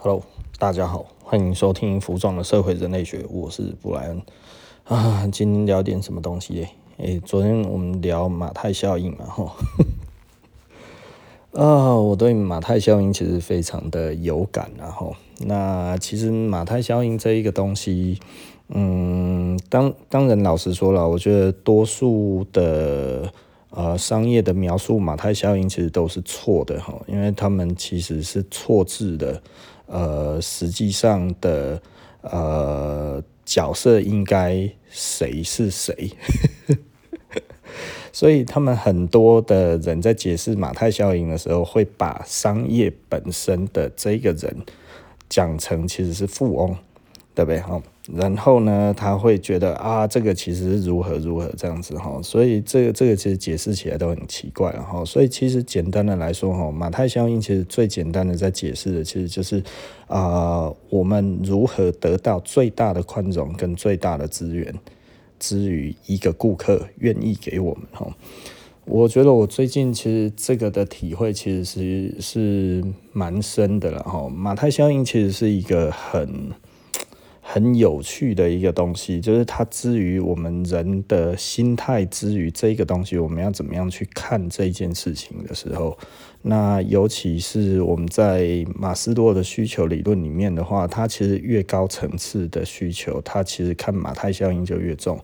Hello，大家好，欢迎收听服装的社会人类学，我是布莱恩啊。今天聊点什么东西？诶，昨天我们聊马太效应嘛，吼。啊，我对马太效应其实非常的有感，然后那其实马太效应这一个东西，嗯，当当然老实说了，我觉得多数的。呃，商业的描述马太效应其实都是错的哈，因为他们其实是错字的。呃，实际上的呃角色应该谁是谁？所以他们很多的人在解释马太效应的时候，会把商业本身的这个人讲成其实是富翁，对不对？哈。然后呢，他会觉得啊，这个其实是如何如何这样子哈，所以这个这个其实解释起来都很奇怪哈。所以其实简单的来说哈，马太效应其实最简单的在解释的其实就是啊、我们如何得到最大的宽容跟最大的资源，之于一个顾客愿意给我们哈。我觉得我最近其实这个的体会其实是是蛮深的了哈。马太效应其实是一个很。很有趣的一个东西，就是它之于我们人的心态，之于这个东西，我们要怎么样去看这件事情的时候，那尤其是我们在马斯洛的需求理论里面的话，它其实越高层次的需求，它其实看马太效应就越重。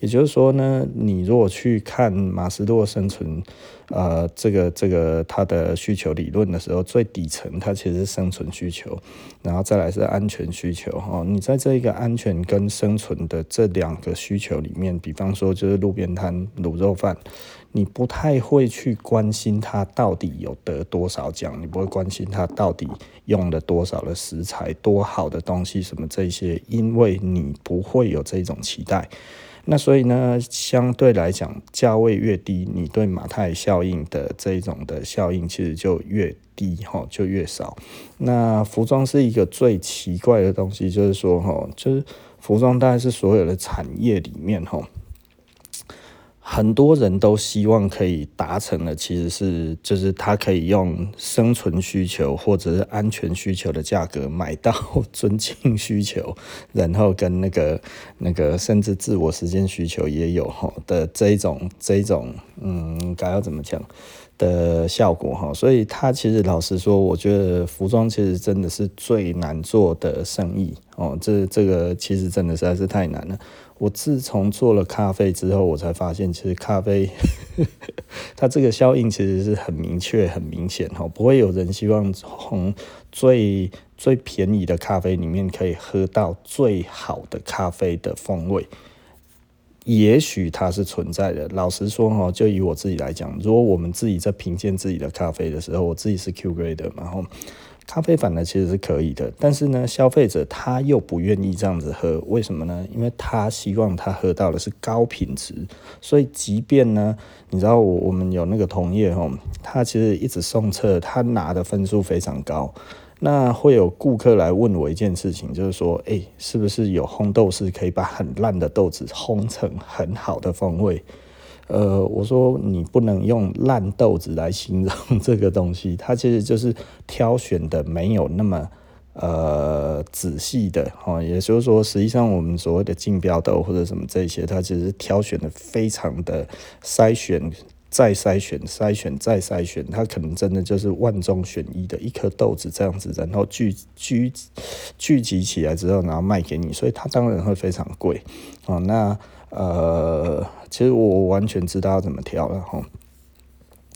也就是说呢，你如果去看马斯洛生存，呃，这个这个它的需求理论的时候，最底层它其实是生存需求，然后再来是安全需求。哈，你在这一个安全跟生存的这两个需求里面，比方说就是路边摊卤肉饭，你不太会去关心它到底有得多少奖，你不会关心它到底用了多少的食材，多好的东西什么这些，因为你不会有这种期待。那所以呢，相对来讲，价位越低，你对马太效应的这种的效应其实就越低哈，就越少。那服装是一个最奇怪的东西，就是说哈，就是服装大概是所有的产业里面哈。很多人都希望可以达成的，其实是就是他可以用生存需求或者是安全需求的价格买到尊敬需求，然后跟那个那个甚至自我实现需求也有哈的这一种这一种嗯，该要怎么讲的效果哈。所以他其实老实说，我觉得服装其实真的是最难做的生意哦。这这个其实真的实在是太难了。我自从做了咖啡之后，我才发现，其实咖啡 它这个效应其实是很明确、很明显哈，不会有人希望从最最便宜的咖啡里面可以喝到最好的咖啡的风味。也许它是存在的。老实说哈，就以我自己来讲，如果我们自己在评鉴自己的咖啡的时候，我自己是 Q grade 的，然后。咖啡反而其实是可以的，但是呢，消费者他又不愿意这样子喝，为什么呢？因为他希望他喝到的是高品质，所以即便呢，你知道我我们有那个同业吼，他其实一直送测，他拿的分数非常高，那会有顾客来问我一件事情，就是说，哎、是不是有烘豆师可以把很烂的豆子烘成很好的风味？呃，我说你不能用烂豆子来形容这个东西，它其实就是挑选的没有那么呃仔细的哈，也就是说，实际上我们所谓的竞标豆或者什么这些，它其实挑选的非常的筛选再筛选筛选再筛选，它可能真的就是万中选一的一颗豆子这样子，然后聚聚聚集起来之后，然后卖给你，所以它当然会非常贵啊。那呃。其实我完全知道要怎么挑了哈。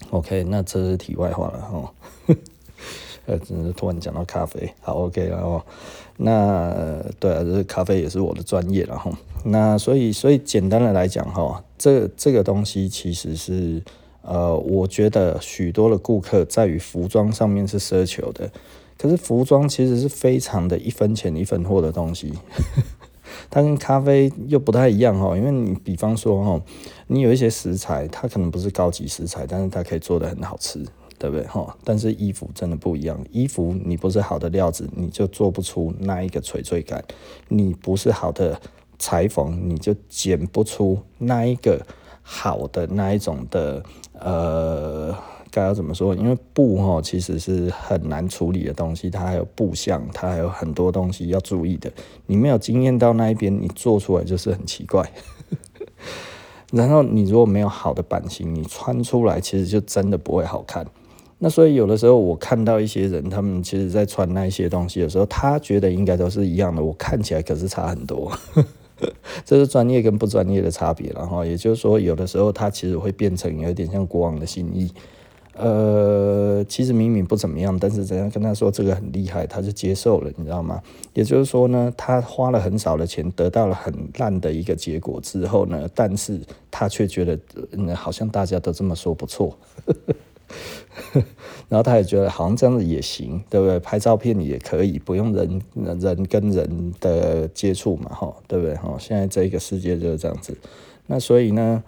OK，那这是题外话了哈。呃，只是突然讲到咖啡，好 OK 然后那对啊，这是咖啡也是我的专业了哈。那所以所以简单的来讲哈，这这个东西其实是呃，我觉得许多的顾客在于服装上面是奢求的，可是服装其实是非常的一分钱一分货的东西。它跟咖啡又不太一样哈，因为你比方说哦，你有一些食材，它可能不是高级食材，但是它可以做得很好吃，对不对哈？但是衣服真的不一样，衣服你不是好的料子，你就做不出那一个垂坠感；你不是好的裁缝，你就剪不出那一个好的那一种的呃。该要怎么说？因为布哈其实是很难处理的东西，它还有布相，它还有很多东西要注意的。你没有经验到那一边，你做出来就是很奇怪。然后你如果没有好的版型，你穿出来其实就真的不会好看。那所以有的时候我看到一些人，他们其实在穿那一些东西的时候，他觉得应该都是一样的，我看起来可是差很多。这是专业跟不专业的差别，然后也就是说，有的时候他其实会变成有点像国王的新衣。呃，其实明明不怎么样，但是怎样跟他说这个很厉害，他就接受了，你知道吗？也就是说呢，他花了很少的钱，得到了很烂的一个结果之后呢，但是他却觉得，嗯，好像大家都这么说不错。然后他也觉得好像这样子也行，对不对？拍照片也可以，不用人人跟人的接触嘛，哈，对不对？哈，现在这个世界就是这样子。那所以呢，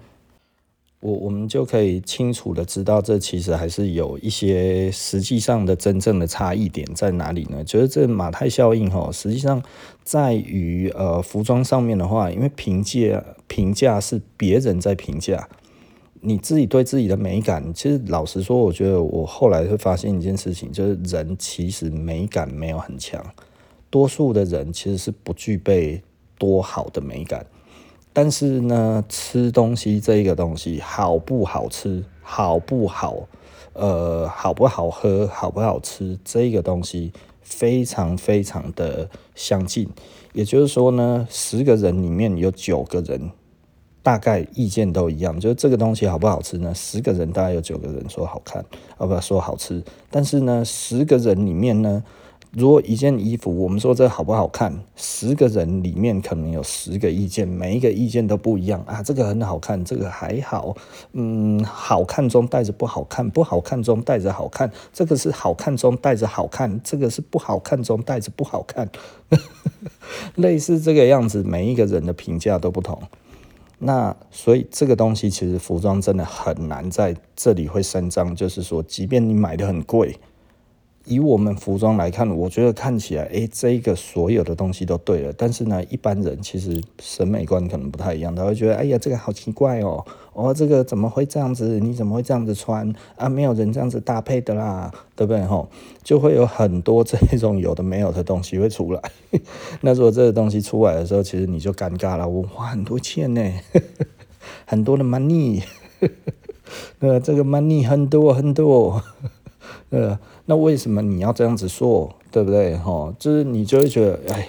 我我们就可以清楚的知道，这其实还是有一些实际上的真正的差异点在哪里呢？就是这马太效应，哈，实际上在于呃服装上面的话，因为评价评价是别人在评价。你自己对自己的美感，其实老实说，我觉得我后来会发现一件事情，就是人其实美感没有很强，多数的人其实是不具备多好的美感。但是呢，吃东西这个东西，好不好吃，好不好，呃，好不好喝，好不好吃，这个东西非常非常的相近。也就是说呢，十个人里面有九个人。大概意见都一样，就是这个东西好不好吃呢？十个人大概有九个人说好看，啊不说好吃。但是呢，十个人里面呢，如果一件衣服，我们说这好不好看，十个人里面可能有十个意见，每一个意见都不一样啊。这个很好看，这个还好，嗯，好看中带着不好看，不好看中带着好看，这个是好看中带着好看，这个是不好看中带着不好看，类似这个样子，每一个人的评价都不同。那所以这个东西其实服装真的很难在这里会声张，就是说，即便你买的很贵。以我们服装来看，我觉得看起来，哎，这个所有的东西都对了。但是呢，一般人其实审美观可能不太一样，他会觉得，哎呀，这个好奇怪哦，哦，这个怎么会这样子？你怎么会这样子穿啊？没有人这样子搭配的啦，对不对？吼，就会有很多这种有的没有的东西会出来。那如果这个东西出来的时候，其实你就尴尬了。我花很多钱呢，很多的 money，呃，这个 money 很多很多。呃，那为什么你要这样子说，对不对？哈，就是你就会觉得，哎，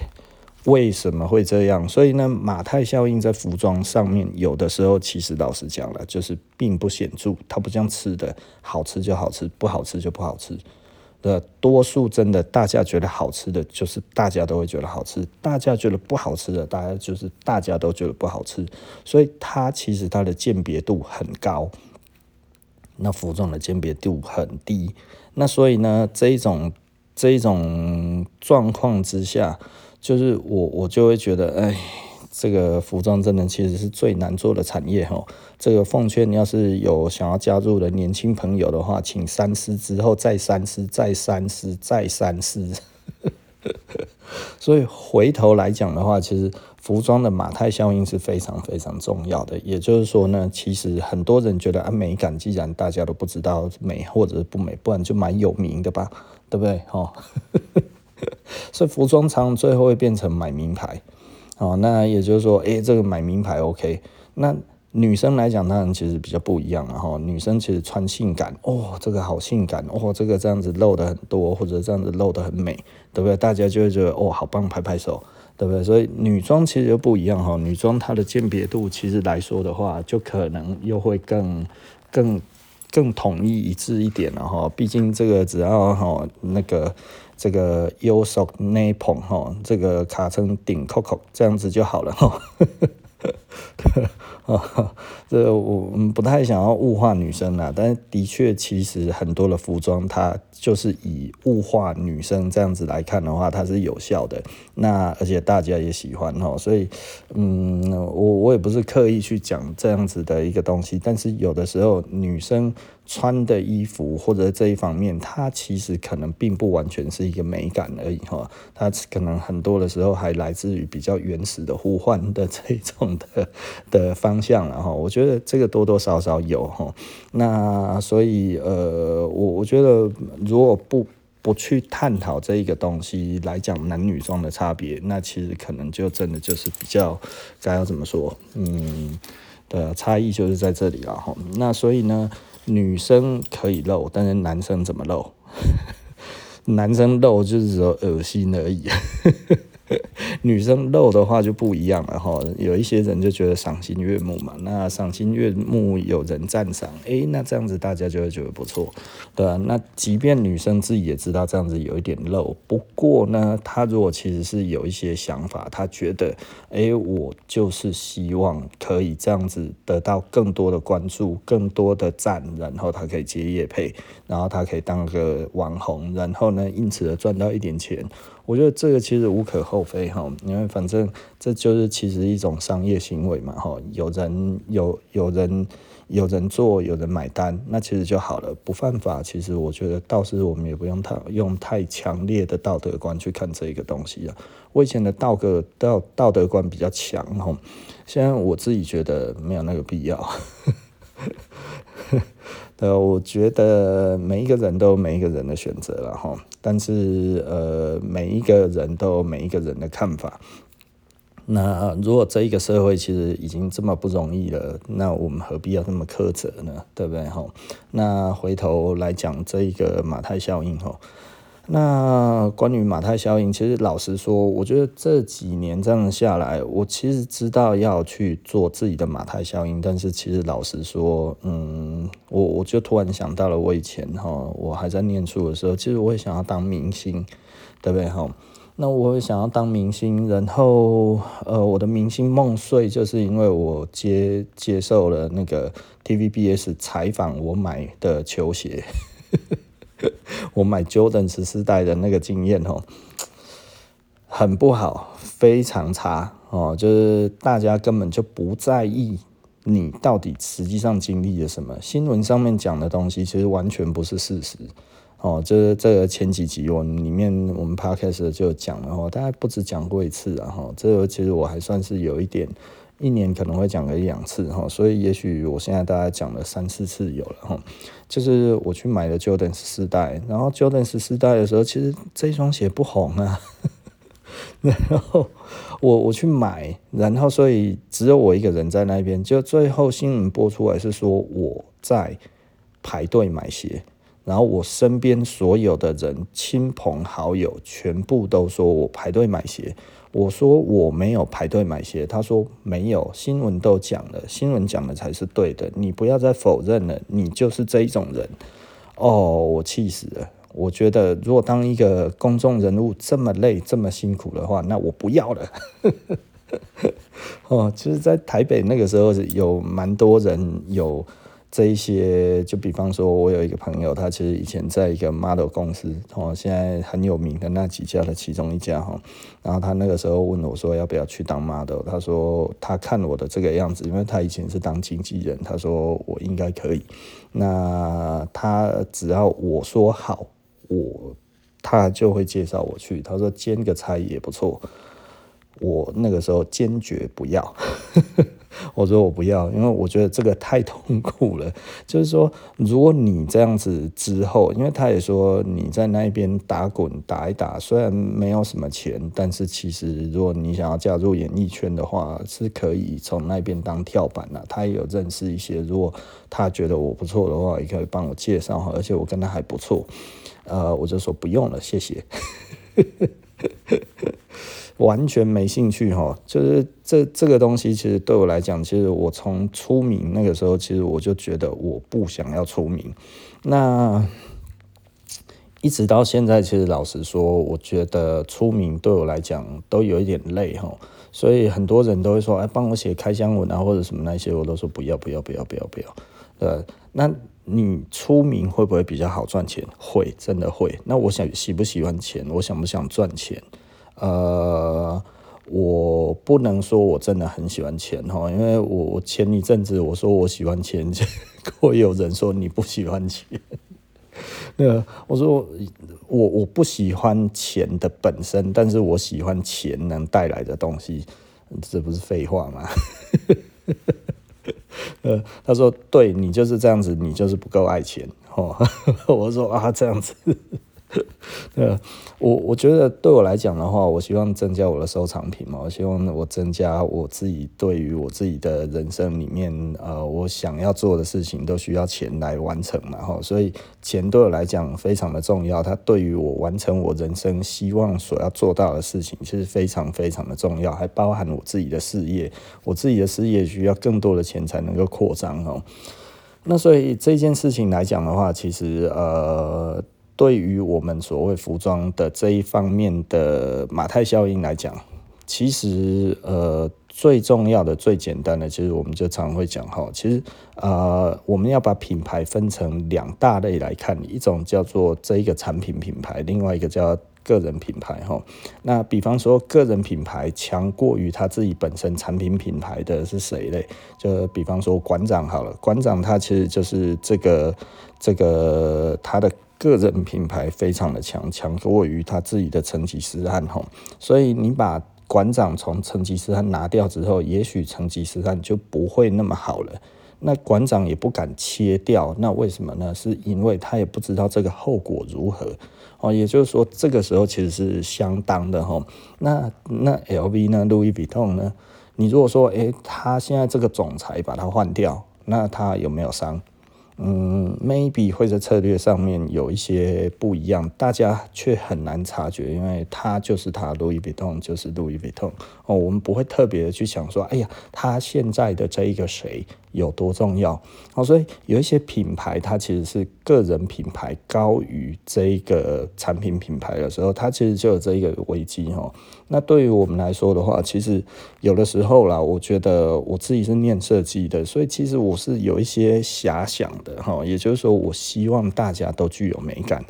为什么会这样？所以呢，马太效应在服装上面，有的时候其实老实讲了，就是并不显著。它不像吃的，好吃就好吃，不好吃就不好吃。的多数真的，大家觉得好吃的，就是大家都会觉得好吃；大家觉得不好吃的，大家就是大家都觉得不好吃。所以它其实它的鉴别度很高。那服装的鉴别度很低，那所以呢，这一种这一种状况之下，就是我我就会觉得，哎，这个服装真的其实是最难做的产业哈。这个奉劝，要是有想要加入的年轻朋友的话，请三思之后再三思，再三思，再三思。所以回头来讲的话，其实服装的马太效应是非常非常重要的。也就是说呢，其实很多人觉得啊，美感既然大家都不知道美或者是不美，不然就买有名的吧，对不对？哦，所以服装厂最后会变成买名牌。哦，那也就是说，诶，这个买名牌 OK，那。女生来讲，当然其实比较不一样，然后女生其实穿性感，哦，这个好性感，哦，这个这样子露的很多，或者这样子露的很美，对不对？大家就会觉得哦，好棒，拍拍手，对不对？所以女装其实就不一样哈，女装它的鉴别度其实来说的话，就可能又会更更更统一一致一点了哈。毕竟这个只要哈那个这个右手内捧哈，这个卡成顶扣扣这样子就好了哈。啊，这我们不太想要物化女生啦，但是的确，其实很多的服装，它就是以物化女生这样子来看的话，它是有效的。那而且大家也喜欢哈，所以嗯，我我也不是刻意去讲这样子的一个东西，但是有的时候女生穿的衣服或者这一方面，它其实可能并不完全是一个美感而已哈，它可能很多的时候还来自于比较原始的呼唤的这种的。的方向了哈。我觉得这个多多少少有哈。那所以呃，我我觉得如果不不去探讨这一个东西来讲男女装的差别，那其实可能就真的就是比较该要怎么说？嗯，的差异就是在这里了哈。那所以呢，女生可以露，但是男生怎么露？男生露就是恶心而已。女生露的话就不一样了哈，有一些人就觉得赏心悦目嘛，那赏心悦目有人赞赏，诶，那这样子大家就会觉得不错，对啊，那即便女生自己也知道这样子有一点露，不过呢，她如果其实是有一些想法，她觉得，诶，我就是希望可以这样子得到更多的关注，更多的赞，然后她可以接业配，然后他可以当个网红，然后呢，因此而赚到一点钱。我觉得这个其实无可厚非哈，因为反正这就是其实一种商业行为嘛哈，有人有有人有人做，有人买单，那其实就好了，不犯法。其实我觉得倒是我们也不用太用太强烈的道德观去看这一个东西啊。我以前的道德道道德观比较强哈，现在我自己觉得没有那个必要。呃，我觉得每一个人都有每一个人的选择了哈，但是呃，每一个人都有每一个人的看法。那如果这一个社会其实已经这么不容易了，那我们何必要这么苛责呢？对不对哈？那回头来讲这一个马太效应哈。那关于马太效应，其实老实说，我觉得这几年这样下来，我其实知道要去做自己的马太效应，但是其实老实说，嗯，我我就突然想到了我以前哈，我还在念书的时候，其实我也想要当明星，对不对哈？那我也想要当明星，然后呃，我的明星梦碎，就是因为我接接受了那个 TVBS 采访我买的球鞋。我买 Jordan 十四代的那个经验哦，很不好，非常差哦。就是大家根本就不在意你到底实际上经历了什么，新闻上面讲的东西其实完全不是事实哦。就是这个前几集我里面我们 Podcast 就讲了哦，大概不止讲过一次啊哈。这个其实我还算是有一点。一年可能会讲个一两次哈，所以也许我现在大概讲了三四次有了哈。就是我去买了 Jordan 十四代，然后 Jordan 十四代的时候，其实这双鞋不红啊。然后我我去买，然后所以只有我一个人在那边。就最后新闻播出来是说我在排队买鞋，然后我身边所有的人、亲朋好友全部都说我排队买鞋。我说我没有排队买鞋，他说没有，新闻都讲了，新闻讲的才是对的，你不要再否认了，你就是这一种人。哦，我气死了！我觉得如果当一个公众人物这么累、这么辛苦的话，那我不要了。哦，其实，在台北那个时候有蛮多人有。这一些，就比方说，我有一个朋友，他其实以前在一个 model 公司，哦，现在很有名的那几家的其中一家哈。然后他那个时候问我说，要不要去当 model？他说他看我的这个样子，因为他以前是当经纪人，他说我应该可以。那他只要我说好，我他就会介绍我去。他说兼个差也不错。我那个时候坚决不要。我说我不要，因为我觉得这个太痛苦了。就是说，如果你这样子之后，因为他也说你在那边打滚打一打，虽然没有什么钱，但是其实如果你想要加入演艺圈的话，是可以从那边当跳板的。他也有认识一些，如果他觉得我不错的话，也可以帮我介绍。而且我跟他还不错，呃，我就说不用了，谢谢。完全没兴趣哈，就是这这个东西，其实对我来讲，其实我从出名那个时候，其实我就觉得我不想要出名。那一直到现在，其实老实说，我觉得出名对我来讲都有一点累哈。所以很多人都会说，哎，帮我写开箱文啊，或者什么那些，我都说不要不要不要不要不要。呃，那你出名会不会比较好赚钱？会，真的会。那我想喜不喜欢钱？我想不想赚钱？呃，我不能说我真的很喜欢钱哈，因为我前一阵子我说我喜欢钱，结果有人说你不喜欢钱。那我说我我不喜欢钱的本身，但是我喜欢钱能带来的东西。这不是废话吗？呃，他说对你就是这样子，你就是不够爱钱哦。我说啊，这样子。呃，我我觉得对我来讲的话，我希望增加我的收藏品嘛，我希望我增加我自己对于我自己的人生里面，呃，我想要做的事情都需要钱来完成嘛，哈，所以钱对我来讲非常的重要，它对于我完成我人生希望所要做到的事情，其实非常非常的重要，还包含我自己的事业，我自己的事业需要更多的钱才能够扩张哦。那所以这件事情来讲的话，其实呃。对于我们所谓服装的这一方面的马太效应来讲，其实呃最重要的、最简单的，其实我们就常会讲哈，其实呃我们要把品牌分成两大类来看，一种叫做这一个产品品牌，另外一个叫个人品牌哈。那比方说个人品牌强过于他自己本身产品品牌的是谁嘞？就比方说馆长好了，馆长他其实就是这个这个他的。个人品牌非常的强，强过于他自己的成吉思汗吼，所以你把馆长从成吉思汗拿掉之后，也许成吉思汗就不会那么好了。那馆长也不敢切掉，那为什么呢？是因为他也不知道这个后果如何哦。也就是说，这个时候其实是相当的吼。那那 LV 呢？路易威登呢？你如果说，诶，他现在这个总裁把他换掉，那他有没有伤？嗯，maybe 会在策略上面有一些不一样，大家却很难察觉，因为他就是他，Louis Vuitton 就是路易比通哦，我们不会特别的去想说，哎呀，他现在的这一个谁有多重要哦，所以有一些品牌，它其实是个人品牌高于这一个产品品牌的时候，它其实就有这一个危机哈。那对于我们来说的话，其实有的时候啦，我觉得我自己是念设计的，所以其实我是有一些遐想的哈。也就是说，我希望大家都具有美感。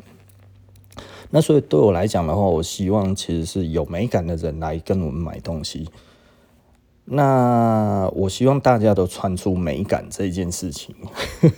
那所以对我来讲的话，我希望其实是有美感的人来跟我们买东西。那我希望大家都穿出美感这件事情，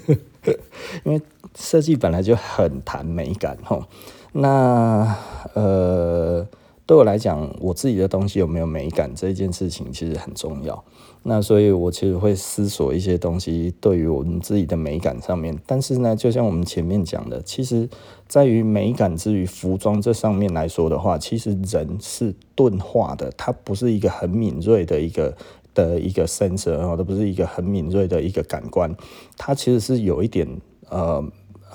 因为设计本来就很谈美感哈。那呃。对我来讲，我自己的东西有没有美感这件事情其实很重要。那所以，我其实会思索一些东西对于我们自己的美感上面。但是呢，就像我们前面讲的，其实在于美感之于服装这上面来说的话，其实人是钝化的，它不是一个很敏锐的一个的一个 sensor 哦，它不是一个很敏锐的一个感官，它其实是有一点呃，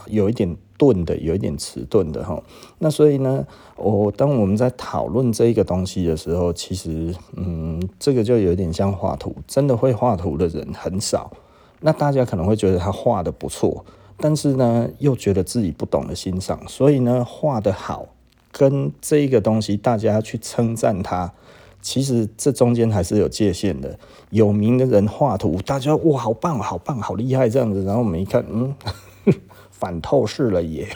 有一点。钝的有一点迟钝的哈，那所以呢，我当我们在讨论这一个东西的时候，其实嗯，这个就有点像画图，真的会画图的人很少。那大家可能会觉得他画得不错，但是呢，又觉得自己不懂得欣赏，所以呢，画得好跟这一个东西大家去称赞他，其实这中间还是有界限的。有名的人画图，大家哇，好棒，好棒，好厉害这样子，然后我们一看，嗯。反透视了也，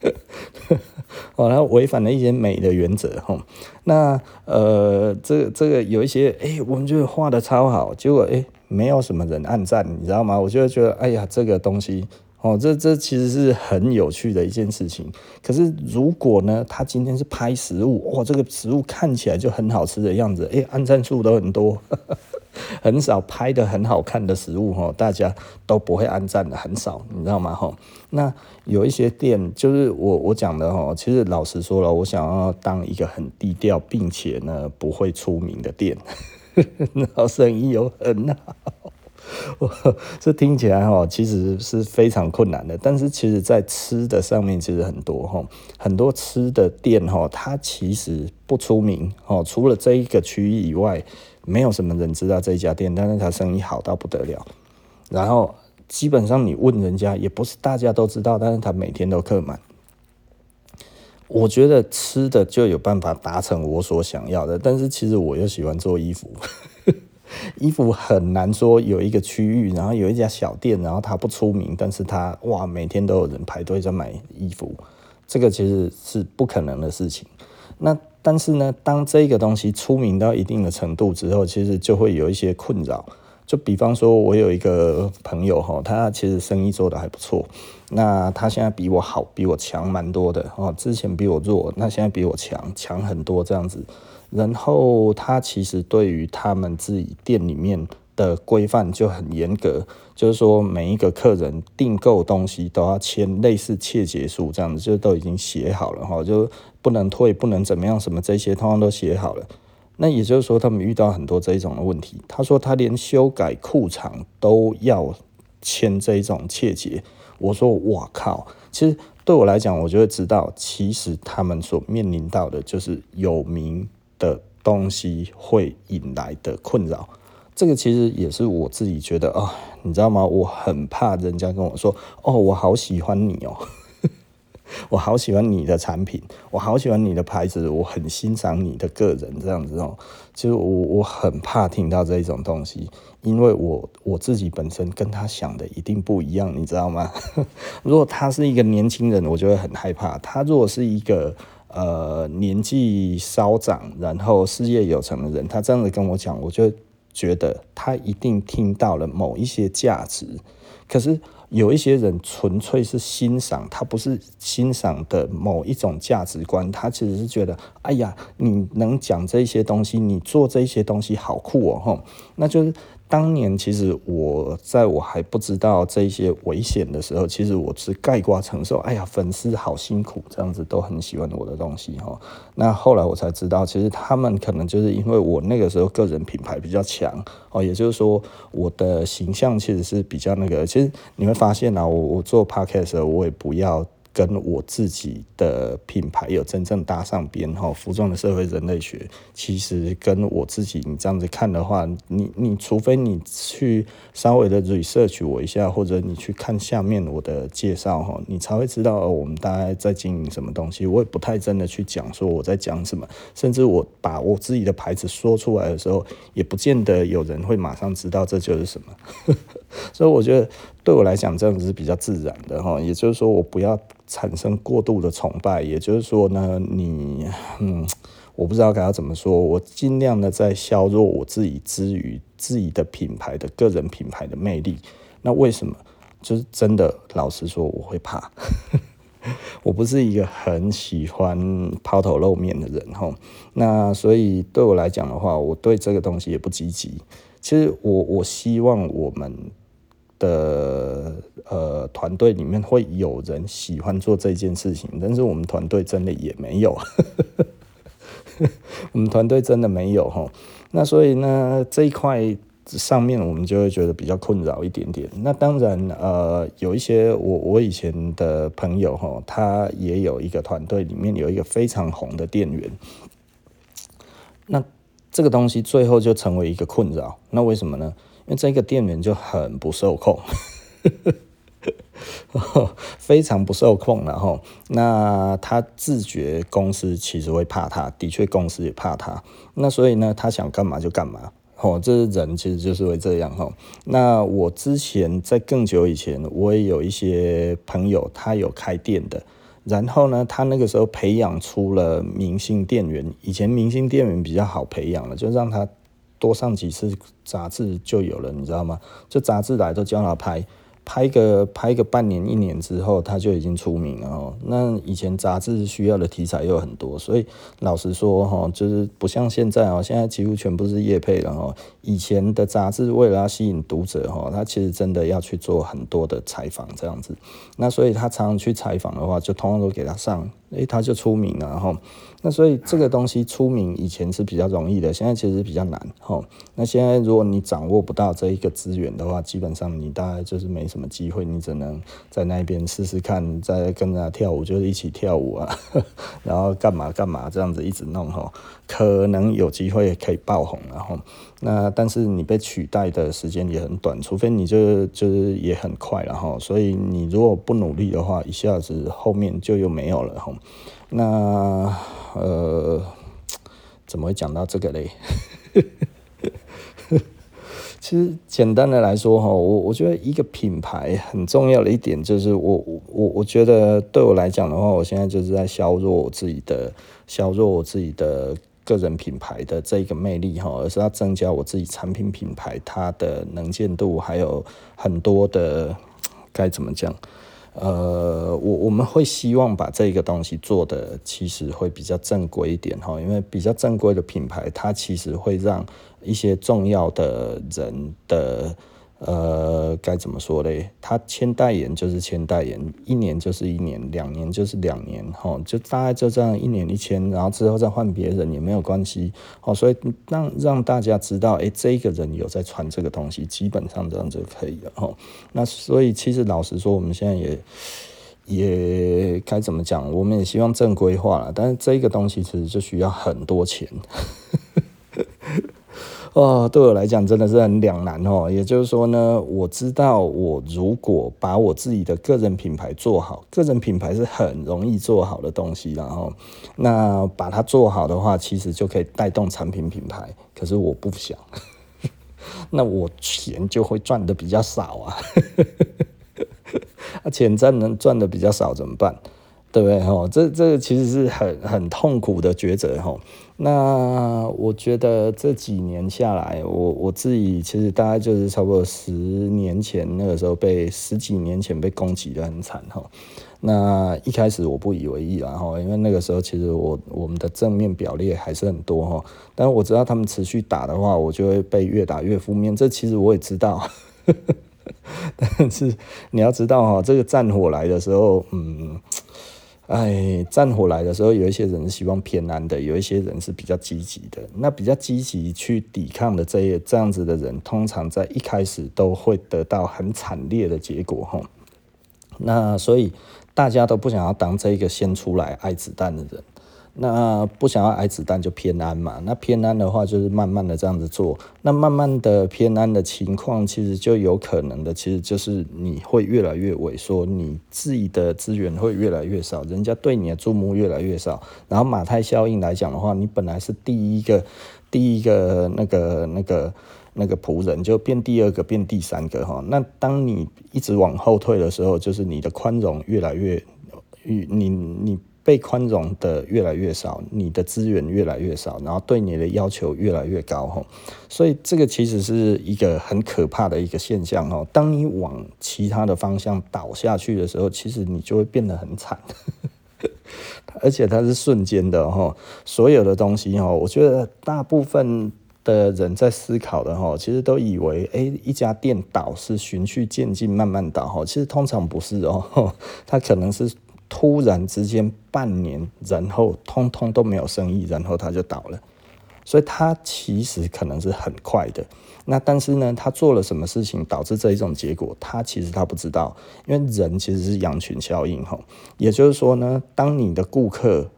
哦，然后违反了一些美的原则哈。那呃，这个这个有一些哎、我们就画的超好，结果哎、没有什么人暗赞，你知道吗？我就觉得哎呀，这个东西哦，这这其实是很有趣的一件事情。可是如果呢，他今天是拍食物，哇，这个食物看起来就很好吃的样子，哎、按赞数都很多。很少拍的很好看的食物哈，大家都不会按赞的，很少，你知道吗？哈，那有一些店，就是我我讲的哈，其实老实说了，我想要当一个很低调，并且呢不会出名的店，然后生意又很好，我这听起来哈，其实是非常困难的。但是其实，在吃的上面，其实很多哈，很多吃的店哈，它其实不出名哦，除了这一个区域以外。没有什么人知道这家店，但是它生意好到不得了。然后基本上你问人家，也不是大家都知道，但是他每天都客满。我觉得吃的就有办法达成我所想要的，但是其实我又喜欢做衣服，衣服很难说有一个区域，然后有一家小店，然后他不出名，但是他哇每天都有人排队在买衣服，这个其实是不可能的事情。那但是呢，当这个东西出名到一定的程度之后，其实就会有一些困扰。就比方说，我有一个朋友哈，他其实生意做得还不错。那他现在比我好，比我强蛮多的哦。之前比我弱，那现在比我强，强很多这样子。然后他其实对于他们自己店里面的规范就很严格，就是说每一个客人订购东西都要签类似切结书这样子，就都已经写好了哈，就不能退，不能怎么样，什么这些通通都写好了。那也就是说，他们遇到很多这种的问题。他说他连修改裤长都要签这种切结。我说我靠！其实对我来讲，我就会知道，其实他们所面临到的就是有名的东西会引来的困扰。这个其实也是我自己觉得啊、哦，你知道吗？我很怕人家跟我说哦，我好喜欢你哦。我好喜欢你的产品，我好喜欢你的牌子，我很欣赏你的个人这样子哦。其实我我很怕听到这一种东西，因为我我自己本身跟他想的一定不一样，你知道吗？如果他是一个年轻人，我就会很害怕；他如果是一个呃年纪稍长，然后事业有成的人，他这样子跟我讲，我就觉得他一定听到了某一些价值。可是。有一些人纯粹是欣赏，他不是欣赏的某一种价值观，他其实是觉得，哎呀，你能讲这些东西，你做这些东西好酷哦，吼，那就是。当年其实我在我还不知道这些危险的时候，其实我是概括承受。哎呀，粉丝好辛苦，这样子都很喜欢我的东西哈。那后来我才知道，其实他们可能就是因为我那个时候个人品牌比较强哦，也就是说我的形象其实是比较那个。其实你会发现啊，我我做 podcast 的时候，我也不要。跟我自己的品牌有真正搭上边哈，服装的社会人类学，其实跟我自己你这样子看的话，你你除非你去稍微的 research 我一下，或者你去看下面我的介绍哈，你才会知道我们大概在经营什么东西。我也不太真的去讲说我在讲什么，甚至我把我自己的牌子说出来的时候，也不见得有人会马上知道这就是什么。所以我觉得对我来讲这样子是比较自然的哈，也就是说我不要。产生过度的崇拜，也就是说呢，你嗯，我不知道该要怎么说，我尽量的在削弱我自己之于自己的品牌的个人品牌的魅力。那为什么？就是真的，老实说，我会怕。我不是一个很喜欢抛头露面的人哈。那所以对我来讲的话，我对这个东西也不积极。其实我我希望我们。的呃团队里面会有人喜欢做这件事情，但是我们团队真的也没有，我们团队真的没有哈。那所以呢，这一块上面我们就会觉得比较困扰一点点。那当然呃有一些我我以前的朋友哈，他也有一个团队里面有一个非常红的店员，那这个东西最后就成为一个困扰。那为什么呢？因为这个店员就很不受控，非常不受控，然后那他自觉公司其实会怕他，的确公司也怕他，那所以呢，他想干嘛就干嘛，哦，这人其实就是会这样哈。那我之前在更久以前，我也有一些朋友，他有开店的，然后呢，他那个时候培养出了明星店员，以前明星店员比较好培养了，就让他。多上几次杂志就有了，你知道吗？就杂志来都叫他拍。拍个拍个半年一年之后，他就已经出名了哦。那以前杂志需要的题材又很多，所以老实说哈，就是不像现在哦，现在几乎全部是业配了哈。以前的杂志为了要吸引读者哈，他其实真的要去做很多的采访这样子。那所以他常常去采访的话，就通通都给他上，诶，他就出名了哈。那所以这个东西出名以前是比较容易的，现在其实比较难哈。那现在如果你掌握不到这一个资源的话，基本上你大概就是没什么。机会？你只能在那边试试看，再跟着他跳舞，就是一起跳舞啊，然后干嘛干嘛这样子一直弄哈，可能有机会可以爆红，然后那但是你被取代的时间也很短，除非你就就是也很快了哈，所以你如果不努力的话，一下子后面就又没有了哈。那呃，怎么会讲到这个嘞？其实简单的来说哈，我我觉得一个品牌很重要的一点就是我我我我觉得对我来讲的话，我现在就是在削弱我自己的削弱我自己的个人品牌的这个魅力哈，而是要增加我自己产品品牌它的能见度，还有很多的该怎么讲？呃，我我们会希望把这个东西做的其实会比较正规一点哈，因为比较正规的品牌，它其实会让一些重要的人的。呃，该怎么说嘞？他签代言就是签代言，一年就是一年，两年就是两年，吼，就大概就这样一年一签，然后之后再换别人也没有关系，哦，所以让让大家知道，哎，这个人有在传这个东西，基本上这样就可以了，吼。那所以其实老实说，我们现在也也该怎么讲？我们也希望正规化了，但是这个东西其实就需要很多钱。哦，对我来讲真的是很两难哦。也就是说呢，我知道我如果把我自己的个人品牌做好，个人品牌是很容易做好的东西，然后那把它做好的话，其实就可以带动产品品牌。可是我不想，那我钱就会赚的比较少啊。啊，钱赚能赚的比较少怎么办？对不对？哦，这这个其实是很很痛苦的抉择哈。那我觉得这几年下来，我我自己其实大概就是差不多十年前那个时候被十几年前被攻击的很惨哈。那一开始我不以为意，然后因为那个时候其实我我们的正面表列还是很多哈，但我知道他们持续打的话，我就会被越打越负面。这其实我也知道，但是你要知道哈，这个战火来的时候，嗯。哎，战火来的时候，有一些人是希望偏安的，有一些人是比较积极的。那比较积极去抵抗的这些这样子的人，通常在一开始都会得到很惨烈的结果，吼。那所以大家都不想要当这一个先出来挨子弹的人。那不想要挨子弹就偏安嘛，那偏安的话就是慢慢的这样子做，那慢慢的偏安的情况，其实就有可能的，其实就是你会越来越萎缩，你自己的资源会越来越少，人家对你的注目越来越少，然后马太效应来讲的话，你本来是第一个第一个那个那个那个仆人，就变第二个变第三个哈，那当你一直往后退的时候，就是你的宽容越来越，你你。被宽容的越来越少，你的资源越来越少，然后对你的要求越来越高吼，所以这个其实是一个很可怕的一个现象哦。当你往其他的方向倒下去的时候，其实你就会变得很惨，而且它是瞬间的哈。所有的东西哈，我觉得大部分的人在思考的哈，其实都以为诶，一家店倒是循序渐进慢慢倒哈，其实通常不是哦，它可能是。突然之间半年，然后通通都没有生意，然后他就倒了，所以他其实可能是很快的。那但是呢，他做了什么事情导致这一种结果？他其实他不知道，因为人其实是羊群效应吼，也就是说呢，当你的顾客。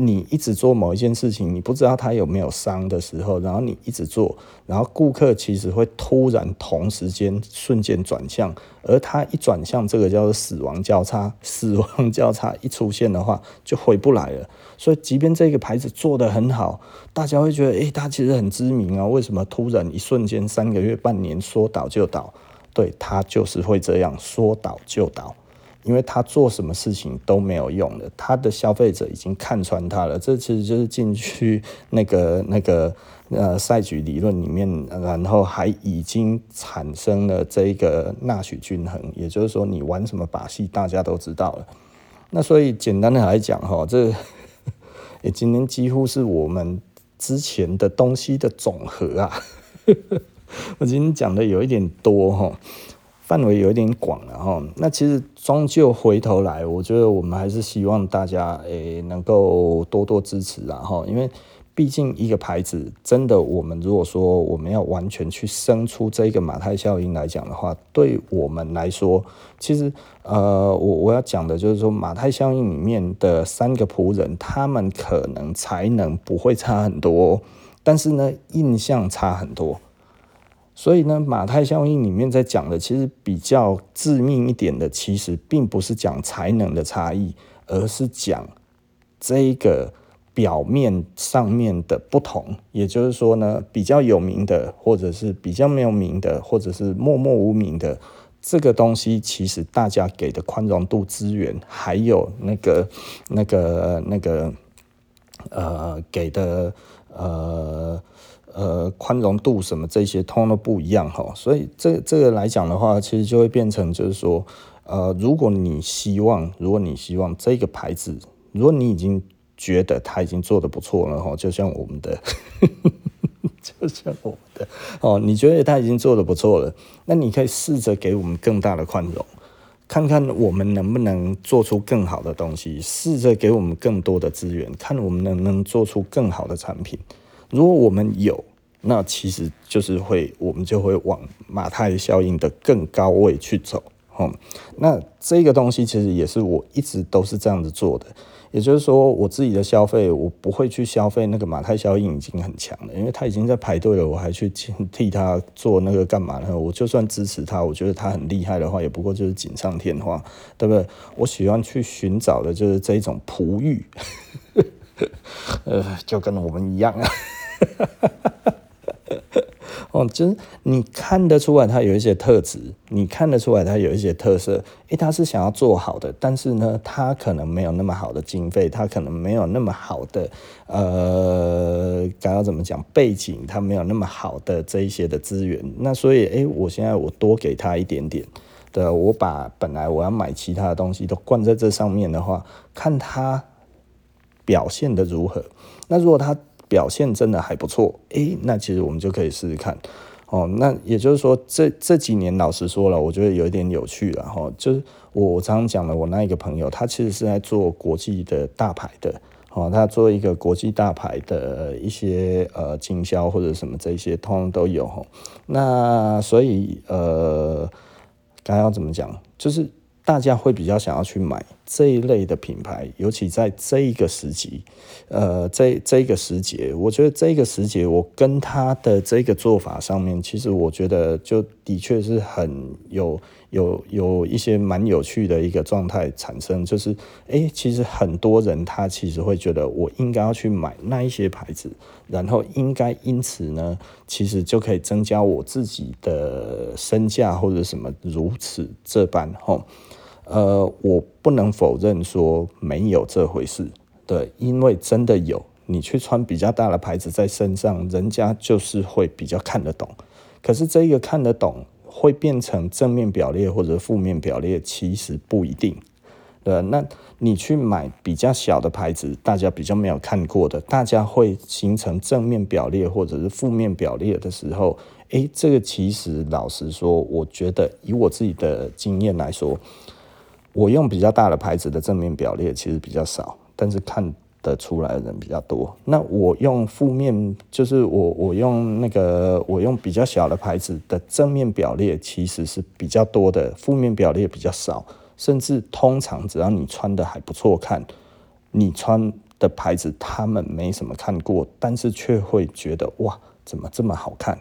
你一直做某一件事情，你不知道它有没有伤的时候，然后你一直做，然后顾客其实会突然同时间瞬间转向，而他一转向，这个叫做死亡交叉，死亡交叉一出现的话，就回不来了。所以，即便这个牌子做得很好，大家会觉得，诶，他其实很知名啊，为什么突然一瞬间三个月、半年说倒就倒？对，他就是会这样，说倒就倒。因为他做什么事情都没有用的，他的消费者已经看穿他了。这其实就是进去那个那个呃赛局理论里面，然后还已经产生了这一个纳许均衡，也就是说你玩什么把戏，大家都知道了。那所以简单的来讲哈，这也今天几乎是我们之前的东西的总和啊。我今天讲的有一点多哈。范围有一点广了哈，那其实终究回头来，我觉得我们还是希望大家诶、能够多多支持啊哈，因为毕竟一个牌子真的，我们如果说我们要完全去生出这个马太效应来讲的话，对我们来说，其实呃，我我要讲的就是说，马太效应里面的三个仆人，他们可能才能不会差很多，但是呢，印象差很多。所以呢，马太效应里面在讲的，其实比较致命一点的，其实并不是讲才能的差异，而是讲这个表面上面的不同。也就是说呢，比较有名的，或者是比较没有名的，或者是默默无名的这个东西，其实大家给的宽容度、资源，还有那个、那个、那个。呃给的呃呃宽容度什么这些通通都不一样哈，所以这这个来讲的话，其实就会变成就是说，呃，如果你希望，如果你希望这个牌子，如果你已经觉得他已经做得不错了哈，就像我们的。就像我们的哦，你觉得他已经做得不错了，那你可以试着给我们更大的宽容，看看我们能不能做出更好的东西，试着给我们更多的资源，看我们能不能做出更好的产品。如果我们有，那其实就是会，我们就会往马太效应的更高位去走。哦，那这个东西其实也是我一直都是这样子做的。也就是说，我自己的消费，我不会去消费那个马太效应已经很强了，因为他已经在排队了，我还去替他做那个干嘛呢？我就算支持他，我觉得他很厉害的话，也不过就是锦上添花，对不对？我喜欢去寻找的就是这种璞玉，呃，就跟我们一样啊。哦，就是你看得出来他有一些特质，你看得出来他有一些特色，诶，他是想要做好的，但是呢，他可能没有那么好的经费，他可能没有那么好的呃，该要怎么讲背景，他没有那么好的这一些的资源，那所以，诶，我现在我多给他一点点，对，我把本来我要买其他的东西都灌在这上面的话，看他表现的如何，那如果他。表现真的还不错，诶，那其实我们就可以试试看，哦，那也就是说，这这几年老实说了，我觉得有一点有趣了哈，就是我我常常讲的，我那一个朋友，他其实是在做国际的大牌的，哦，他做一个国际大牌的一些呃经销或者什么这些，通通都有哈，那所以呃，刚刚要怎么讲，就是。大家会比较想要去买这一类的品牌，尤其在这一个时期，呃，这这个时节，我觉得这个时节，我跟他的这个做法上面，其实我觉得就的确是很有。有有一些蛮有趣的一个状态产生，就是，诶，其实很多人他其实会觉得我应该要去买那一些牌子，然后应该因此呢，其实就可以增加我自己的身价或者什么如此这般吼。呃，我不能否认说没有这回事，对，因为真的有，你去穿比较大的牌子在身上，人家就是会比较看得懂。可是这个看得懂。会变成正面表列或者负面表列，其实不一定。对，那你去买比较小的牌子，大家比较没有看过的，大家会形成正面表列或者是负面表列的时候，诶，这个其实老实说，我觉得以我自己的经验来说，我用比较大的牌子的正面表列其实比较少，但是看。得出来的人比较多，那我用负面，就是我我用那个我用比较小的牌子的正面表列其实是比较多的，负面表列比较少，甚至通常只要你穿的还不错看，你穿的牌子他们没什么看过，但是却会觉得哇，怎么这么好看？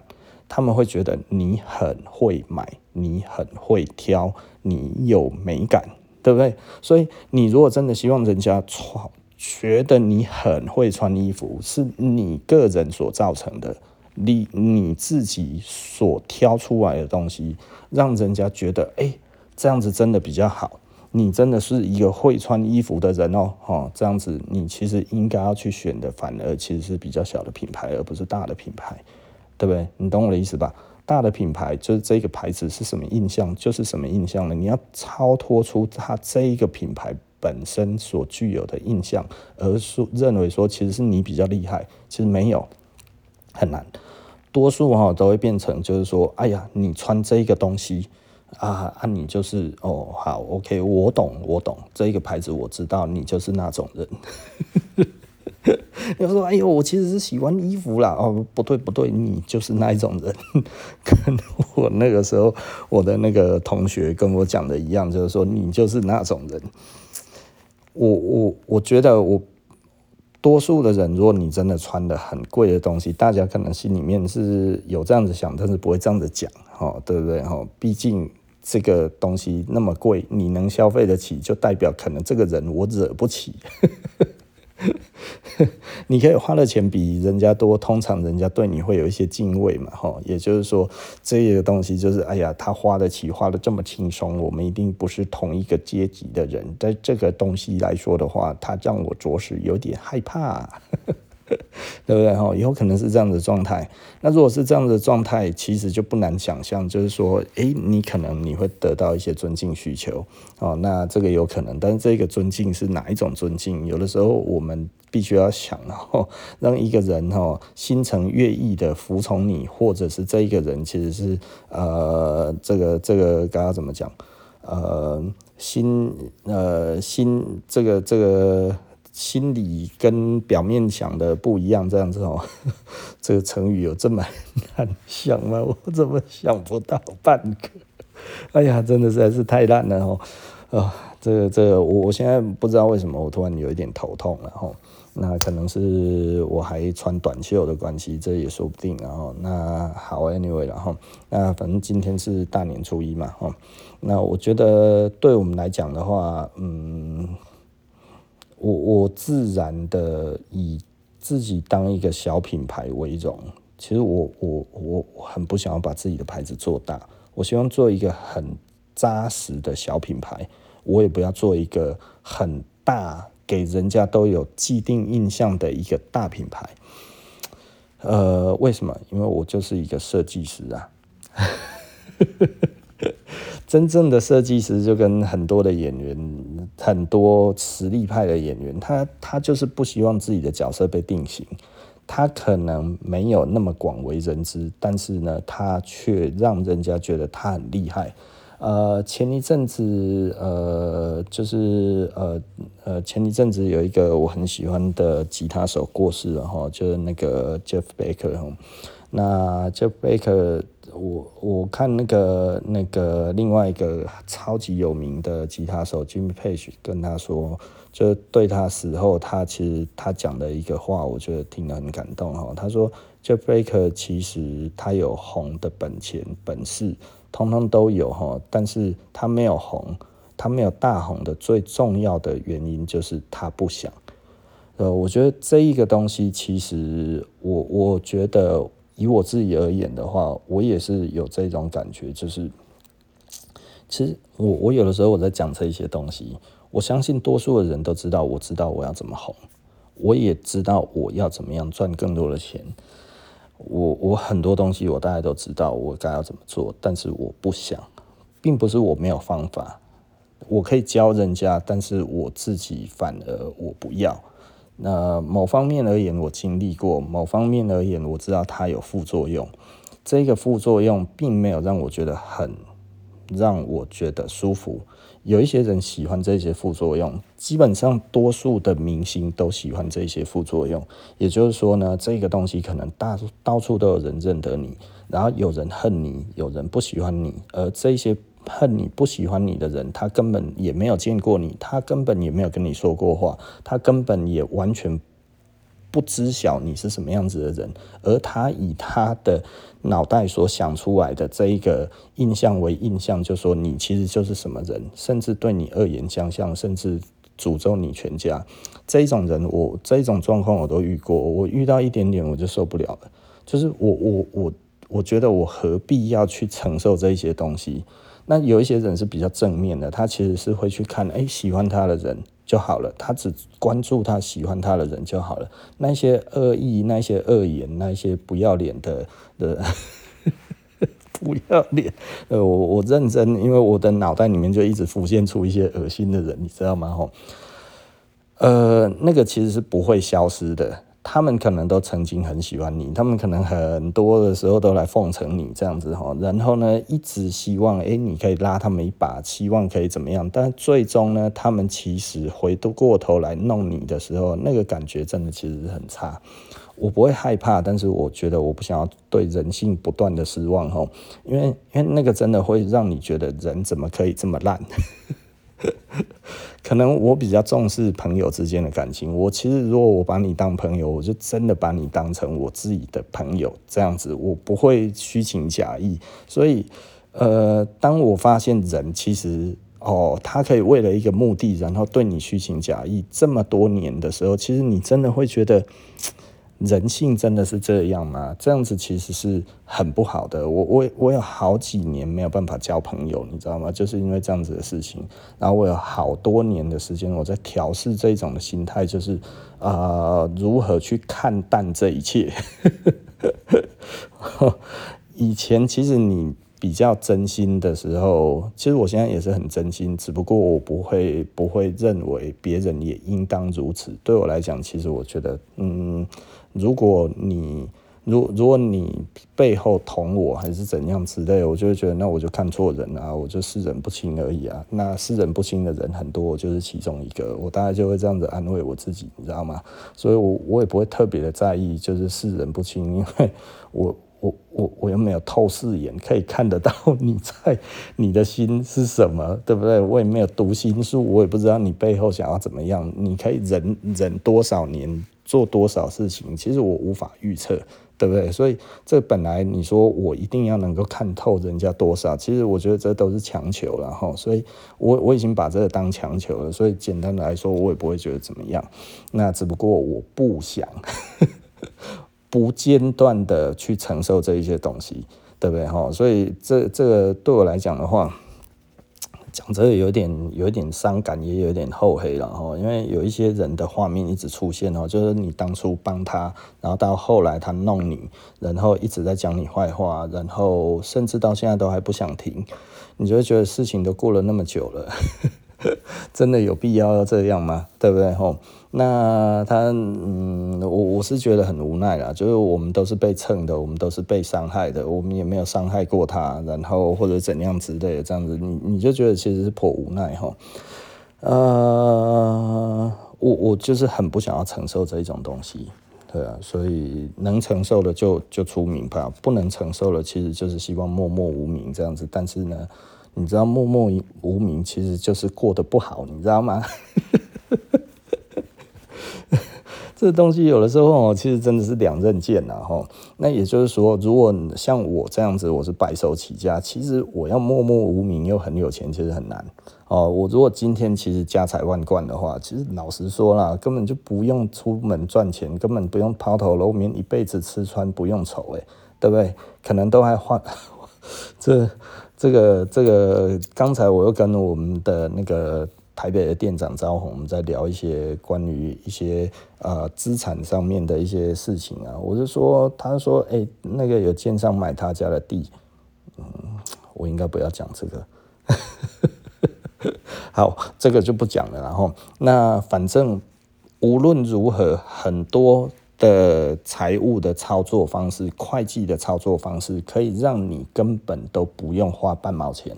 他们会觉得你很会买，你很会挑，你有美感，对不对？所以你如果真的希望人家穿。觉得你很会穿衣服，是你个人所造成的，你你自己所挑出来的东西，让人家觉得，哎，这样子真的比较好。你真的是一个会穿衣服的人哦，哦，这样子你其实应该要去选的，反而其实是比较小的品牌，而不是大的品牌，对不对？你懂我的意思吧？大的品牌就是这个牌子是什么印象，就是什么印象了。你要超脱出它这一个品牌。本身所具有的印象，而说认为说其实是你比较厉害，其实没有很难，多数哈都会变成就是说，哎呀，你穿这个东西啊啊，你就是哦好，OK，我懂我懂这个牌子，我知道你就是那种人。你说，哎呦，我其实是喜欢衣服啦，哦不对不对，你就是那一种人，跟我那个时候我的那个同学跟我讲的一样，就是说你就是那种人。我我我觉得我多数的人，如果你真的穿的很贵的东西，大家可能心里面是有这样子想，但是不会这样子讲，哦，对不对？哦，毕竟这个东西那么贵，你能消费得起，就代表可能这个人我惹不起。你可以花的钱比人家多，通常人家对你会有一些敬畏嘛，哈。也就是说，这个东西就是，哎呀，他花得起，花得这么轻松，我们一定不是同一个阶级的人。在这个东西来说的话，他让我着实有点害怕。对不对？哈，以后可能是这样的状态。那如果是这样的状态，其实就不难想象，就是说，诶，你可能你会得到一些尊敬需求，哦，那这个有可能。但是这个尊敬是哪一种尊敬？有的时候我们必须要想，哦，让一个人哦心诚悦意的服从你，或者是这一个人其实是呃，这个这个刚刚怎么讲？呃，心呃心这个这个。心里跟表面想的不一样，这样子哦，这个成语有这么难想吗？我怎么想不到半个？哎呀，真的实在是太烂了哦！啊，这个这个，我我现在不知道为什么我突然有一点头痛了哈。那可能是我还穿短袖的关系，这也说不定。然后那好，anyway，然后那反正今天是大年初一嘛，哈。那我觉得对我们来讲的话，嗯。我我自然的以自己当一个小品牌为荣。其实我我我很不想要把自己的牌子做大，我希望做一个很扎实的小品牌。我也不要做一个很大给人家都有既定印象的一个大品牌。呃，为什么？因为我就是一个设计师啊。真正的设计师就跟很多的演员，很多实力派的演员，他他就是不希望自己的角色被定型。他可能没有那么广为人知，但是呢，他却让人家觉得他很厉害。呃，前一阵子，呃，就是呃呃，前一阵子有一个我很喜欢的吉他手过世了哈，就是那个 Jeff Becker。那 Jeff Becker。我我看那个那个另外一个超级有名的吉他手 Jimmy Page 跟他说，就对他死后，他其实他讲的一个话，我觉得听得很感动哈。他说，Jeff Becker 其实他有红的本钱本事，通通都有哈，但是他没有红，他没有大红的最重要的原因就是他不想。呃，我觉得这一个东西，其实我我觉得。以我自己而言的话，我也是有这种感觉，就是，其实我我有的时候我在讲这一些东西，我相信多数的人都知道，我知道我要怎么红，我也知道我要怎么样赚更多的钱，我我很多东西我大概都知道我该要怎么做，但是我不想，并不是我没有方法，我可以教人家，但是我自己反而我不要。那某方面而言，我经历过；某方面而言，我知道它有副作用。这个副作用并没有让我觉得很让我觉得舒服。有一些人喜欢这些副作用，基本上多数的明星都喜欢这些副作用。也就是说呢，这个东西可能大到处都有人认得你，然后有人恨你，有人不喜欢你，而这些。恨你不喜欢你的人，他根本也没有见过你，他根本也没有跟你说过话，他根本也完全不知晓你是什么样子的人，而他以他的脑袋所想出来的这一个印象为印象，就说你其实就是什么人，甚至对你恶言相向，甚至诅咒你全家。这一种人我，这一种状况我都遇过，我遇到一点点我就受不了了，就是我我我我觉得我何必要去承受这一些东西？那有一些人是比较正面的，他其实是会去看，哎，喜欢他的人就好了，他只关注他喜欢他的人就好了。那些恶意、那些恶言、那些不要脸的 的，不要脸。呃，我我认真，因为我的脑袋里面就一直浮现出一些恶心的人，你知道吗？吼，呃，那个其实是不会消失的。他们可能都曾经很喜欢你，他们可能很多的时候都来奉承你这样子哈，然后呢，一直希望诶你可以拉他们一把，希望可以怎么样，但最终呢，他们其实回过头来弄你的时候，那个感觉真的其实是很差。我不会害怕，但是我觉得我不想要对人性不断的失望哈，因为因为那个真的会让你觉得人怎么可以这么烂。可能我比较重视朋友之间的感情。我其实如果我把你当朋友，我就真的把你当成我自己的朋友这样子，我不会虚情假意。所以，呃，当我发现人其实哦，他可以为了一个目的，然后对你虚情假意这么多年的时候，其实你真的会觉得。人性真的是这样吗？这样子其实是很不好的。我我我有好几年没有办法交朋友，你知道吗？就是因为这样子的事情。然后我有好多年的时间，我在调试这种的心态，就是啊、如何去看淡这一切。以前其实你。比较真心的时候，其实我现在也是很真心，只不过我不会不会认为别人也应当如此。对我来讲，其实我觉得，嗯，如果你如如果你背后捅我还是怎样之类，我就会觉得那我就看错人啊，我就是人不清而已啊。那是人不清的人很多，我就是其中一个，我大概就会这样子安慰我自己，你知道吗？所以我我也不会特别的在意，就是是人不清，因为 我。我我我又没有透视眼，可以看得到你在你的心是什么，对不对？我也没有读心术，我也不知道你背后想要怎么样。你可以忍忍多少年，做多少事情，其实我无法预测，对不对？所以这本来你说我一定要能够看透人家多少，其实我觉得这都是强求了哈。所以我我已经把这个当强求了，所以简单的来说，我也不会觉得怎么样。那只不过我不想。不间断的去承受这一些东西，对不对哈？所以这这个对我来讲的话，讲这个有点有点伤感，也有点厚黑了哈。因为有一些人的画面一直出现哦，就是你当初帮他，然后到后来他弄你，然后一直在讲你坏话，然后甚至到现在都还不想停，你就会觉得事情都过了那么久了。真的有必要要这样吗？对不对？吼，那他，嗯，我我是觉得很无奈啦，就是我们都是被蹭的，我们都是被伤害的，我们也没有伤害过他，然后或者怎样之类的，这样子，你你就觉得其实是颇无奈吼。呃，我我就是很不想要承受这一种东西，对啊，所以能承受的就就出名吧，不能承受的其实就是希望默默无名这样子，但是呢。你知道默默无名其实就是过得不好，你知道吗？这东西有的时候其实真的是两刃剑呐，哈。那也就是说，如果像我这样子，我是白手起家，其实我要默默无名又很有钱，其实很难哦。我如果今天其实家财万贯的话，其实老实说啦，根本就不用出门赚钱，根本不用抛头露面，一辈子吃穿不用愁，哎，对不对？可能都还换 这。这个这个，刚才我又跟我们的那个台北的店长招红，我们在聊一些关于一些呃资产上面的一些事情啊。我就说，他说，哎、那个有建商买他家的地，嗯，我应该不要讲这个。好，这个就不讲了。然后，那反正无论如何，很多。的财务的操作方式，会计的操作方式，可以让你根本都不用花半毛钱，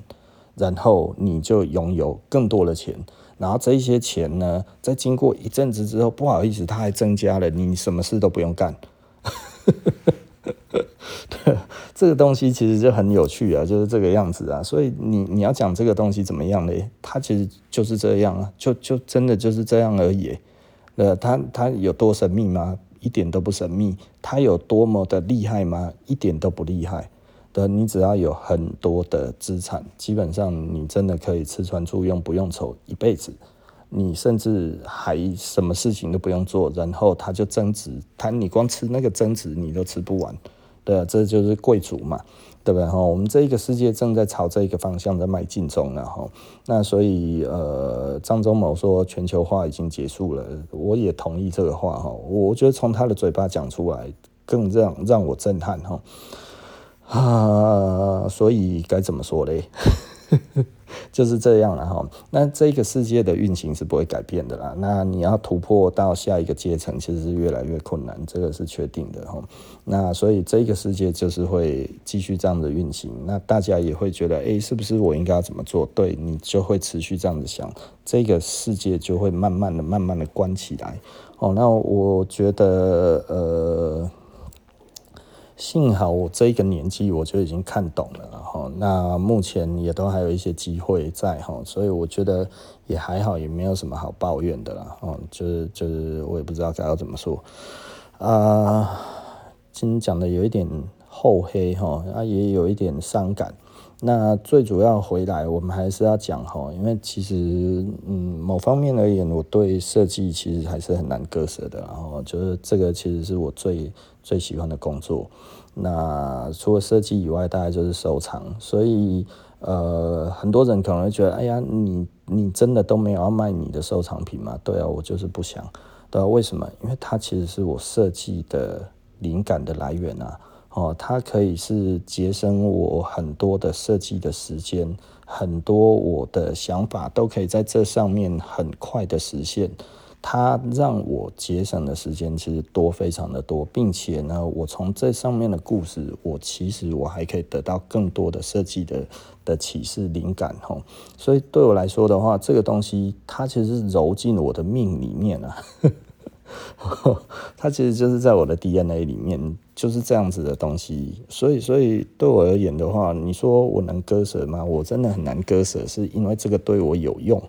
然后你就拥有更多的钱。然后这一些钱呢，在经过一阵子之后，不好意思，它还增加了，你什么事都不用干。这个东西其实就很有趣啊，就是这个样子啊。所以你你要讲这个东西怎么样呢？它其实就是这样啊，就就真的就是这样而已。呃，它它有多神秘吗？一点都不神秘，他有多么的厉害吗？一点都不厉害的。你只要有很多的资产，基本上你真的可以吃穿住用不用愁一辈子。你甚至还什么事情都不用做，然后他就增值，他你光吃那个增值你都吃不完。对，这就是贵族嘛。对不对哈？我们这一个世界正在朝这一个方向在迈进中，然后那所以呃，张忠谋说全球化已经结束了，我也同意这个话哈。我觉得从他的嘴巴讲出来，更让让我震撼哈啊！所以该怎么说嘞？就是这样了哈，那这个世界的运行是不会改变的啦。那你要突破到下一个阶层，其实是越来越困难，这个是确定的哈。那所以这个世界就是会继续这样的运行。那大家也会觉得，诶，是不是我应该要怎么做？对，你就会持续这样子想，这个世界就会慢慢的、慢慢的关起来。哦，那我觉得，呃。幸好我这个年纪我就已经看懂了，然后那目前也都还有一些机会在哈，所以我觉得也还好，也没有什么好抱怨的啦。哦，就是就是我也不知道该要怎么说啊。今天讲的有一点厚黑哈，也有一点伤感。那最主要回来，我们还是要讲哈，因为其实，嗯，某方面而言，我对设计其实还是很难割舍的。然后就是这个其实是我最最喜欢的工作。那除了设计以外，大概就是收藏。所以，呃，很多人可能会觉得，哎呀，你你真的都没有要卖你的收藏品吗？对啊，我就是不想。对啊，为什么？因为它其实是我设计的灵感的来源啊。哦，它可以是节省我很多的设计的时间，很多我的想法都可以在这上面很快的实现。它让我节省的时间其实多，非常的多，并且呢，我从这上面的故事，我其实我还可以得到更多的设计的的启示灵感。吼，所以对我来说的话，这个东西它其实是揉进了我的命里面啊。它其实就是在我的 DNA 里面，就是这样子的东西。所以，所以对我而言的话，你说我能割舍吗？我真的很难割舍，是因为这个对我有用，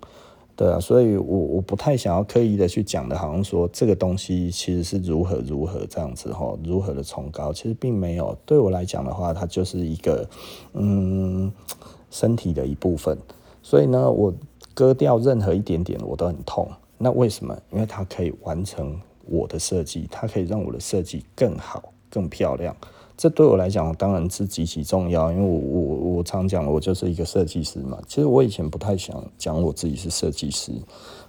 对啊。所以我我不太想要刻意的去讲的，好像说这个东西其实是如何如何这样子哈，如何的崇高，其实并没有。对我来讲的话，它就是一个嗯身体的一部分。所以呢，我割掉任何一点点，我都很痛。那为什么？因为它可以完成我的设计，它可以让我的设计更好、更漂亮。这对我来讲，当然是极其重要。因为我我我常讲，我就是一个设计师嘛。其实我以前不太想讲我自己是设计师，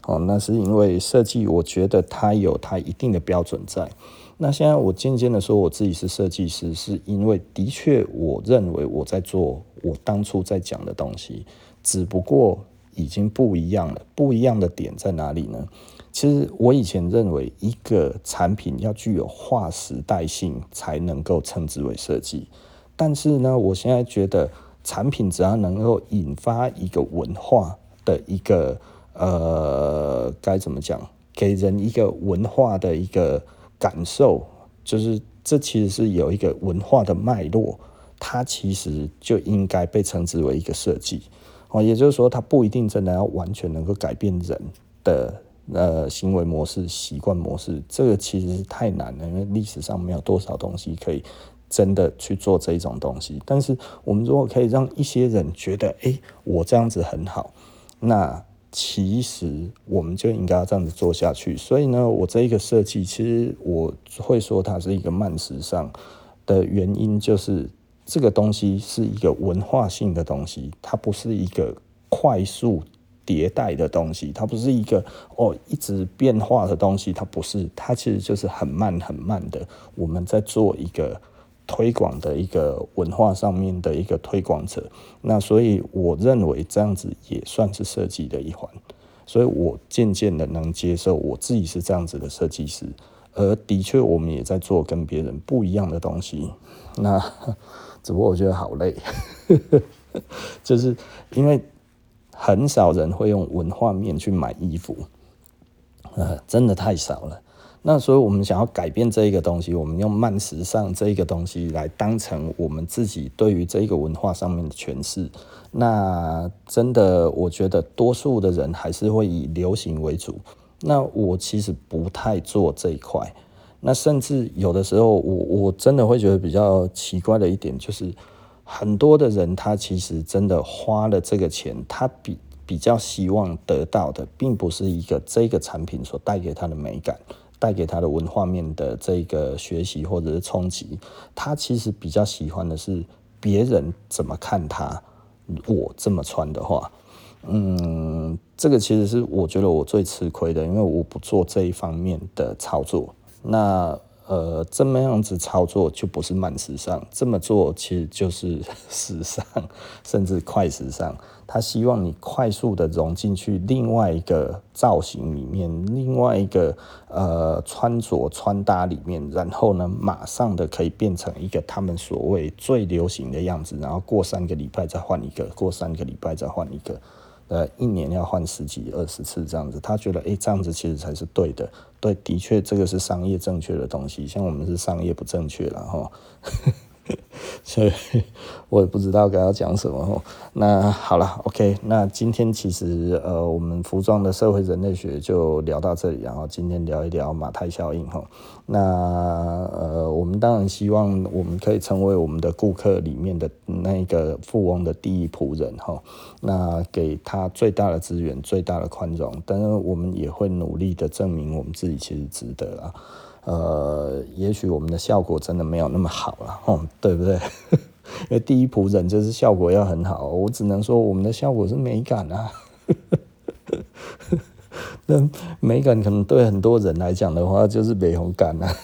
哦，那是因为设计，我觉得它有它一定的标准在。那现在我渐渐的说我自己是设计师，是因为的确，我认为我在做我当初在讲的东西，只不过。已经不一样了，不一样的点在哪里呢？其实我以前认为一个产品要具有划时代性才能够称之为设计，但是呢，我现在觉得产品只要能够引发一个文化的一个呃，该怎么讲，给人一个文化的一个感受，就是这其实是有一个文化的脉络，它其实就应该被称之为一个设计。哦，也就是说，它不一定真的要完全能够改变人的呃行为模式、习惯模式，这个其实是太难了，因为历史上没有多少东西可以真的去做这种东西。但是，我们如果可以让一些人觉得，哎，我这样子很好，那其实我们就应该要这样子做下去。所以呢，我这一个设计，其实我会说它是一个慢时尚的原因，就是。这个东西是一个文化性的东西，它不是一个快速迭代的东西，它不是一个哦一直变化的东西，它不是，它其实就是很慢很慢的。我们在做一个推广的一个文化上面的一个推广者，那所以我认为这样子也算是设计的一环，所以我渐渐的能接受我自己是这样子的设计师，而的确我们也在做跟别人不一样的东西，那。只不过我觉得好累，就是因为很少人会用文化面去买衣服，呃，真的太少了。那所以我们想要改变这一个东西，我们用慢时尚这一个东西来当成我们自己对于这个文化上面的诠释。那真的，我觉得多数的人还是会以流行为主。那我其实不太做这一块。那甚至有的时候，我我真的会觉得比较奇怪的一点，就是很多的人他其实真的花了这个钱，他比比较希望得到的，并不是一个这个产品所带给他的美感，带给他的文化面的这个学习或者是冲击，他其实比较喜欢的是别人怎么看他，我这么穿的话，嗯，这个其实是我觉得我最吃亏的，因为我不做这一方面的操作。那呃，这么样子操作就不是慢时尚，这么做其实就是 时尚，甚至快时尚。他希望你快速的融进去另外一个造型里面，另外一个呃穿着穿搭里面，然后呢，马上的可以变成一个他们所谓最流行的样子，然后过三个礼拜再换一个，过三个礼拜再换一个。呃，一年要换十几二十次这样子，他觉得，诶，这样子其实才是对的。对，的确，这个是商业正确的东西。像我们是商业不正确了哈。所以我也不知道该要讲什么。那好了，OK，那今天其实呃，我们服装的社会人类学就聊到这里，然后今天聊一聊马太效应哈。那呃，我们当然希望我们可以成为我们的顾客里面的那个富翁的第一仆人哈。那给他最大的资源，最大的宽容，但是我们也会努力的证明我们自己其实值得啊。呃，也许我们的效果真的没有那么好了，哦，对不对？因为第一仆人就是效果要很好，我只能说我们的效果是美感啊。那美感可能对很多人来讲的话，就是美红感啊。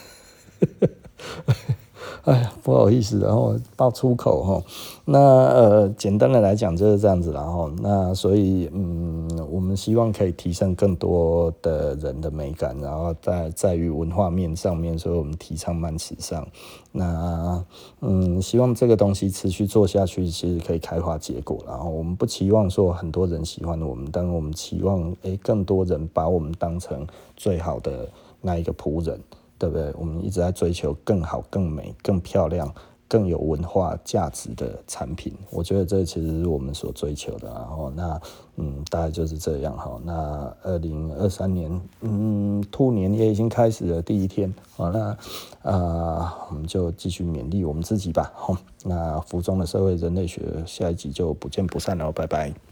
哎呀，不好意思，然后爆粗口哈。那呃，简单的来讲就是这样子，然后那所以嗯，我们希望可以提升更多的人的美感，然后在在于文化面上面，所以我们提倡慢时尚。那嗯，希望这个东西持续做下去，其实可以开花结果。然后我们不期望说很多人喜欢我们，但我们期望诶，更多人把我们当成最好的那一个仆人。对不对？我们一直在追求更好、更美、更漂亮、更有文化价值的产品。我觉得这其实是我们所追求的。然后，那嗯，大概就是这样哈。那二零二三年，嗯，兔年也已经开始了第一天。好，那啊、呃，我们就继续勉励我们自己吧。好，那服装的社会人类学，下一集就不见不散了。拜拜。